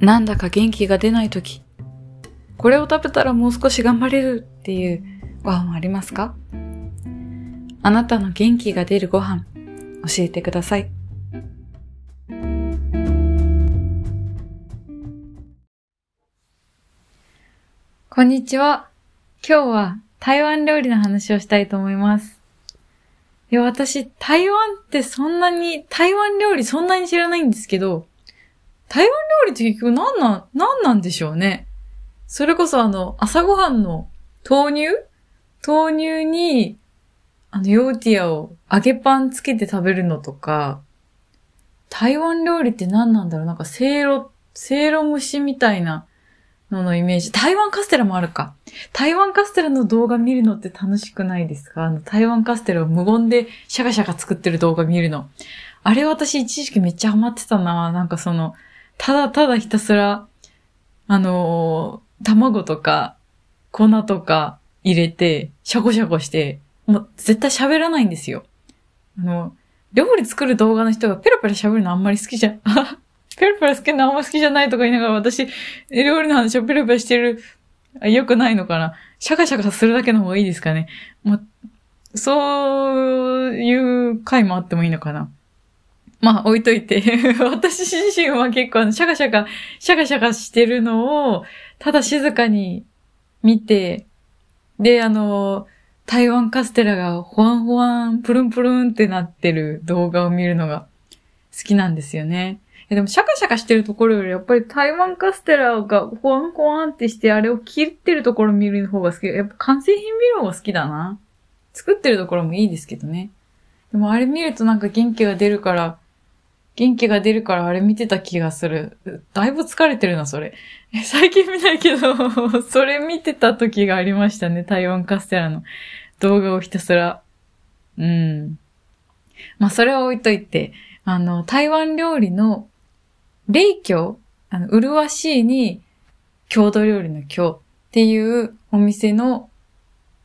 なんだか元気が出ないとき、これを食べたらもう少し頑張れるっていうご飯はありますか？あなたの元気が出るご飯、教えてください。こんにちは。今日は台湾料理の話をしたいと思います。いや、私、台湾ってそんなに、台湾料理そんなに知らないんですけど、台湾料理って結局何なん、何なんでしょうね。それこそあの、朝ごはんの豆乳？豆乳に、あの、ヨーティアを揚げパンつけて食べるのとか、台湾料理って何なんだろう？なんか、せいろ、せいろ蒸しみたいなののイメージ。台湾カステラもあるか。台湾カステラの動画見るのって楽しくないですか？あの、台湾カステラを無言でシャカシャカ作ってる動画見るの。あれ私一時期めっちゃハマってたな。なんかその、ただただひたすら、あのー、卵とか、粉とか入れて、シャコシャコして、もう絶対喋らないんですよ。あの、料理作る動画の人がペラペラ喋るのあんまり好きじゃ、ペラペラ好きなあんま好きじゃないとか言いながら私、料理の話をペラペラしてる、良くないのかなシャカシャカするだけの方がいいですかね。もう、そういう回もあってもいいのかな。まあ置いといて 私自身は結構あのシャカシャカ、シャカシャカしてるのを、ただ静かに見て、で、あの、台湾カステラがホワンホワン、プルンプルンってなってる動画を見るのが好きなんですよね。でもシャカシャカしてるところよりやっぱり台湾カステラがホワンホワンってしてあれを切ってるところ見る方が好き。やっぱ完成品見る方が好きだな。作ってるところもいいですけどね。でもあれ見るとなんか元気が出るから、元気が出るからあれ見てた気がする。だいぶ疲れてるな、それ。最近見ないけど、それ見てた時がありましたね。台湾カステラの動画をひたすら。うん。まあ、それは置いといて、あの、台湾料理の、霊郷あの、麗しいに、郷土料理の郷っていうお店の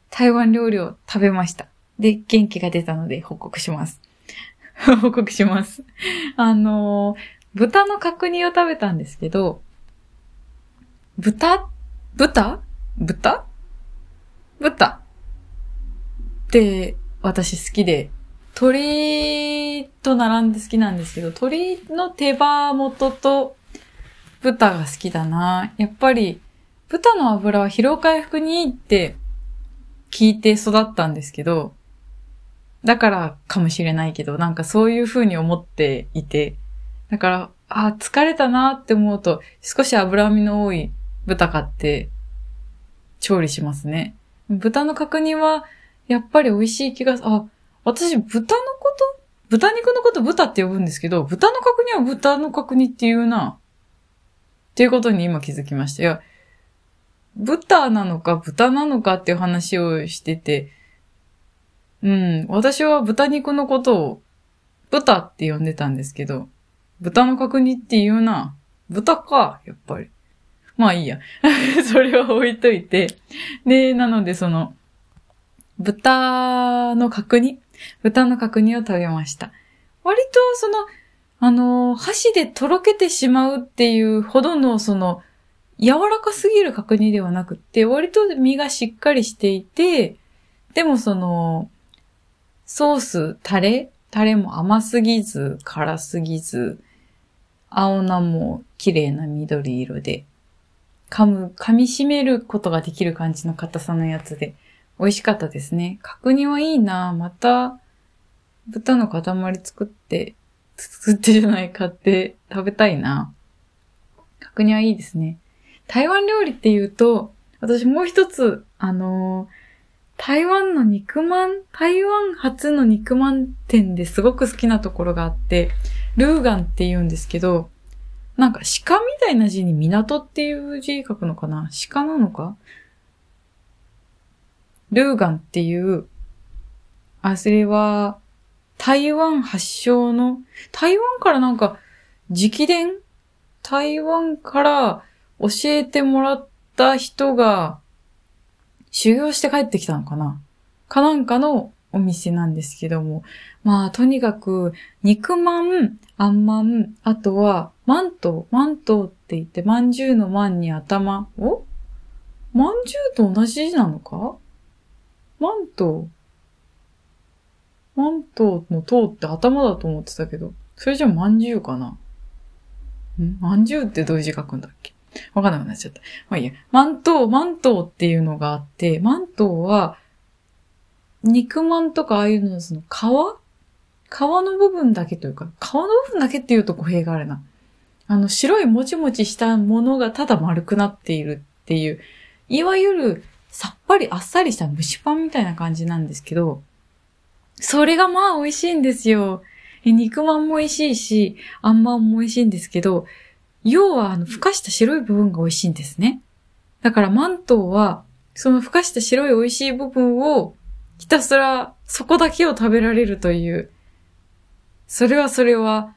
台湾料理を食べました。で、元気が出たので報告します。報告します。あの、豚の角煮を食べたんですけど、豚？豚？豚？豚？って私好きで、鳥と並んで好きなんですけど、鳥の手羽元と豚が好きだな。やっぱり豚の油は疲労回復にいいって聞いて育ったんですけど、だからかもしれないけど、なんかそういう風に思っていて、だから、あ、疲れたなって思うと、少し脂身の多い豚買って調理しますね。豚の角煮は、やっぱり美味しい気が、あ、私豚のこと豚肉のこと豚って呼ぶんですけど、豚の角煮は豚の角煮って言うな。っていうことに今気づきました。いや、豚なのか豚なのかっていう話をしてて、うん。私は豚肉のことを豚って呼んでたんですけど、豚の角煮って言うな。豚か、やっぱり。まあいいや。それは置いといて。で、なのでその、豚の角煮？豚の角煮を食べました。割とその、あの、箸でとろけてしまうっていうほどのその、柔らかすぎる角煮ではなくって、割と身がしっかりしていて、でもその、ソース、タレ？タレも甘すぎず、辛すぎず、青菜も綺麗な緑色で、噛む、噛み締めることができる感じの硬さのやつで、美味しかったですね。角煮はいいなまた、豚の塊作って、作ってじゃない、買って食べたいな角煮はいいですね。台湾料理って言うと、私もう一つ、あのー台湾の肉まん、台湾初の肉まん店ですごく好きなところがあって、ルーガンって言うんですけど、なんか鹿みたいな字に港っていう字書くのかな？鹿なのか？ルーガンっていう、あ、それは、台湾発祥の、台湾からなんか、直伝？台湾から教えてもらった人が、修行して帰ってきたのかな？かなんかのお店なんですけども。まあ、とにかく、肉まん、あんまん、あとは、マントウ、マントウって言って、まんじゅうのまんに頭、お？まんじゅうと同じ字なのか？マントウ。マントウのトウって頭だと思ってたけど、それじゃまんじゅうかな。ん？まんじゅうってどういう字書くんだっけ？わかんなくなっちゃった。まあいいや。マントウ、マントウっていうのがあって、マントウは、肉まんとかああいうののその皮？皮の部分だけというか、皮の部分だけっていうと語弊があるな。あの、白いもちもちしたものがただ丸くなっているっていう、いわゆるさっぱりあっさりした蒸しパンみたいな感じなんですけど、それがまあ美味しいんですよ。肉まんも美味しいし、あんまんも美味しいんですけど、要はあの、ふかした白い部分が美味しいんですね。だからマントウは、そのふかした白い美味しい部分を、ひたすらそこだけを食べられるという、それはそれは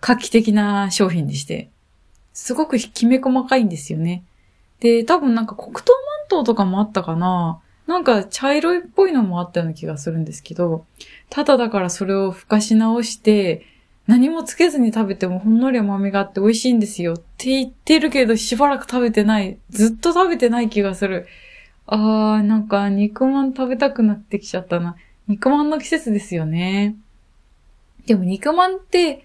画期的な商品でして、すごくきめ細かいんですよね。で、多分なんか黒糖マントウとかもあったかななんか茶色いっぽいのもあったような気がするんですけど、ただだからそれをふかし直して、何もつけずに食べてもほんのり甘みがあって美味しいんですよって言ってるけどしばらく食べてない。ずっと食べてない気がする。あー、なんか肉まん食べたくなってきちゃったな。肉まんの季節ですよね。でも肉まんって、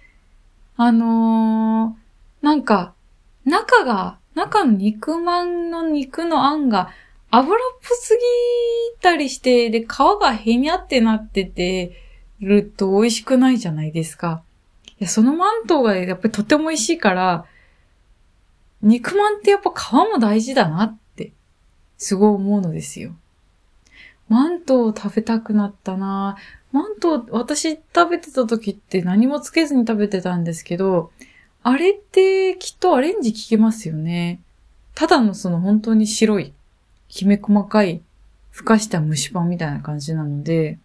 あのー、なんか、中が、中の肉まんの肉のあんが油っぽすぎたりして、で、皮がへにゃってなっててると美味しくないじゃないですか。いや、そのマントがやっぱりとても美味しいから、肉まんってやっぱ皮も大事だなって、すごい思うのですよ。マントを食べたくなったなマント、私食べてた時って何もつけずに食べてたんですけど、あれってきっとアレンジ効けますよね。ただのその本当に白い、きめ細かい、ふかした蒸しパンみたいな感じなので、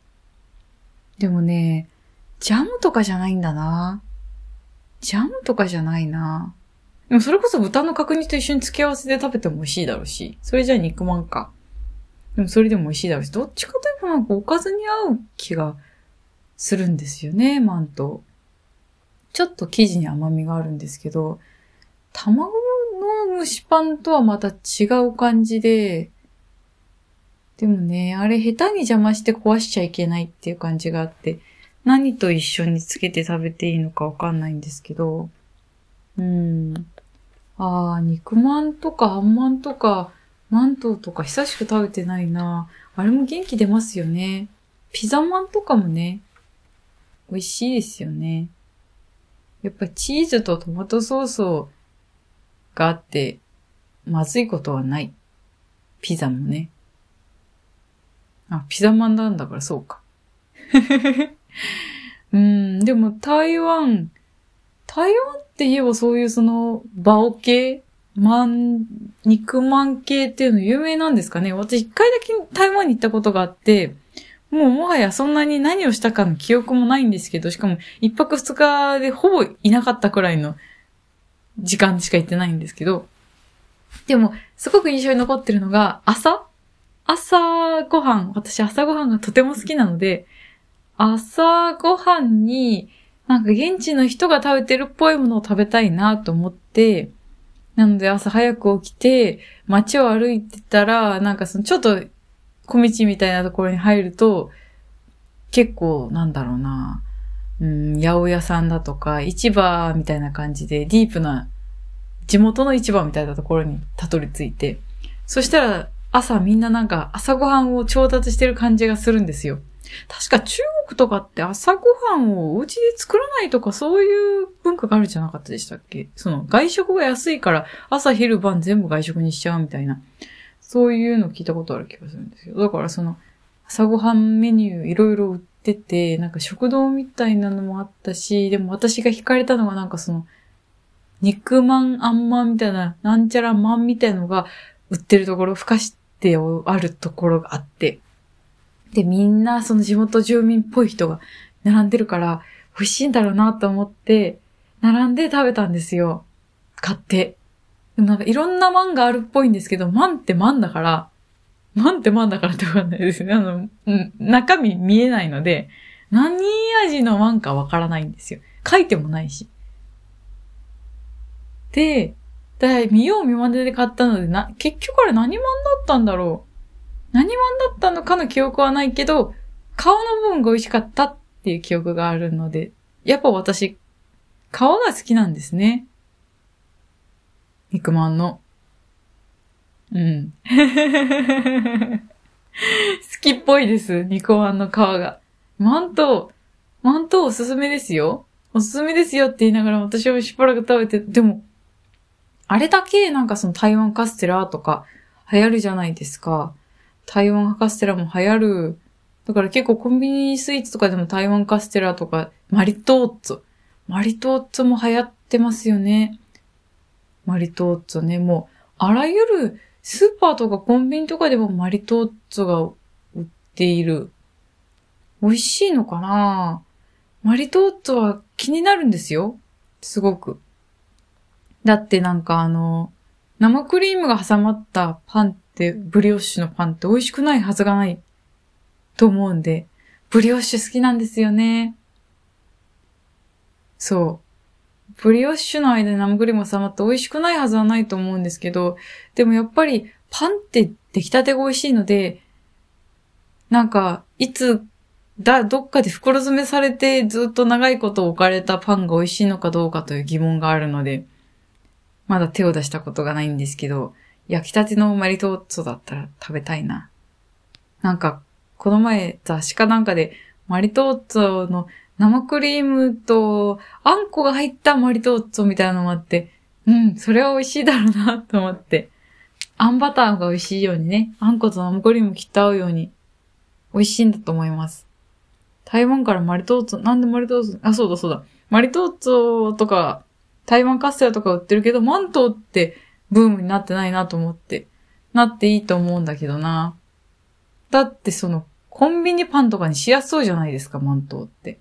でもね、ジャムとかじゃないんだな。ジャムとかじゃないな。でもそれこそ豚の角煮と一緒に付け合わせで食べても美味しいだろうし、それじゃ肉まんか。でもそれでも美味しいだろうし、どっちかというとなんかおかずに合う気がするんですよね、マント。ちょっと生地に甘みがあるんですけど、卵の蒸しパンとはまた違う感じで、でもね、あれ下手に邪魔して壊しちゃいけないっていう感じがあって、何と一緒につけて食べていいのかわかんないんですけど、うん。ああ、肉まんとかあんまんとか、マントとか久しく食べてないな。あれも元気出ますよね。ピザマンとかもね、美味しいですよね。やっぱチーズとトマトソースがあって、まずいことはない。ピザもね。あ、ピザマンなんだからそうか。うん、でも台湾、台湾って言えばそういうその、バオ系まん、肉まん系っていうの有名なんですかね。私一回だけ台湾に行ったことがあって、もうもはやそんなに何をしたかの記憶もないんですけど、しかも一泊二日でほぼいなかったくらいの時間しか行ってないんですけど、でも、すごく印象に残ってるのが、朝？朝ごはん、私朝ごはんがとても好きなので、朝ごはんに、なんか現地の人が食べてるっぽいものを食べたいなと思って、なので朝早く起きて、街を歩いてたら、なんかそのちょっと小道みたいなところに入ると、結構なんだろうな、うん、八百屋さんだとか、市場みたいな感じで、ディープな、地元の市場みたいなところにたどり着いて、そしたら朝みんななんか朝ごはんを調達してる感じがするんですよ。確か中国とかって朝ごはんをお家で作らないとかそういう文化があるんじゃなかったでしたっけ？その外食が安いから朝昼晩全部外食にしちゃうみたいな。そういうの聞いたことある気がするんですよ。だからその朝ごはんメニューいろいろ売ってて、なんか食堂みたいなのもあったし、でも私が惹かれたのがなんかその肉まんあんまんみたいな、なんちゃらまんみたいのが売ってるところ、ふかしてあるところがあって、で、みんなその地元住民っぽい人が並んでるから、美味しいんだろうなと思って、並んで食べたんですよ。買って。でもなんかいろんなマンがあるっぽいんですけど、マンってマンだから、マンってマンだからってわかんないですね。あの、うん、中身見えないので、何味のマンかわからないんですよ。書いてもないし。で、だ見よう見まねで買ったので、な、結局あれ何マンだったんだろう何マンだったのかの記憶はないけど、皮の部分が美味しかったっていう記憶があるので、やっぱ私、皮が好きなんですね。肉まんの。うん。好きっぽいです、肉まんの皮が。マント、マントおすすめですよ。おすすめですよって言いながら私はしばらく食べて、でも、あれだけなんかその台湾カステラとか流行るじゃないですか。台湾カステラも流行る。だから結構コンビニスイーツとかでも台湾カステラとか、マリトーツ。マリトーツも流行ってますよね。マリトーツォね。もう、あらゆるスーパーとかコンビニとかでもマリトーツォが売っている。美味しいのかな？マリトーツォは気になるんですよ。すごく。だってなんかあの、生クリームが挟まったパンって、ブリオッシュのパンって美味しくないはずがないと思うんで、ブリオッシュ好きなんですよね。そう。ブリオッシュの間に生クリーム挟まって美味しくないはずはないと思うんですけど、でもやっぱりパンって出来たてが美味しいので、なんか、いつだ、どっかで袋詰めされてずっと長いこと置かれたパンが美味しいのかどうかという疑問があるので、まだ手を出したことがないんですけど、焼きたてのマリトーツォだったら食べたいな。なんか、この前雑誌かなんかでマリトーツォの生クリームとあんこが入ったマリトーツォみたいなのもあって、うん、それは美味しいだろうなと思って。あんバターが美味しいようにね、あんこと生クリーム切って合うように美味しいんだと思います。台湾からマリトーツォ、なんでマリトーツォ、あ、そうだそうだ。マリトーツォとか、台湾カステラとか売ってるけど、マントってブームになってないなと思って、なっていいと思うんだけどな。だってその、コンビニパンとかにしやすそうじゃないですか、マントって。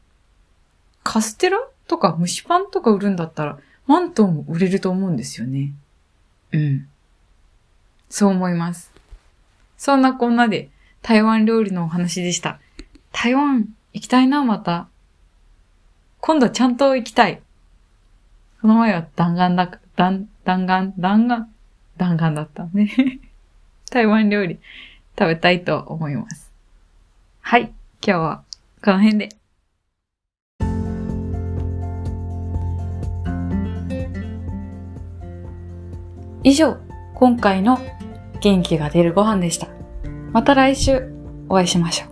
カステラとか蒸しパンとか売るんだったら、マントも売れると思うんですよね。うん。そう思います。そんなこんなで台湾料理のお話でした。台湾行きたいな、また。今度ちゃんと行きたい。その前は弾丸だ、弾、弾丸、弾丸、弾丸だったね。台湾料理食べたいと思います。はい。今日はこの辺で。以上、今回の元気が出るご飯でした。また来週お会いしましょう。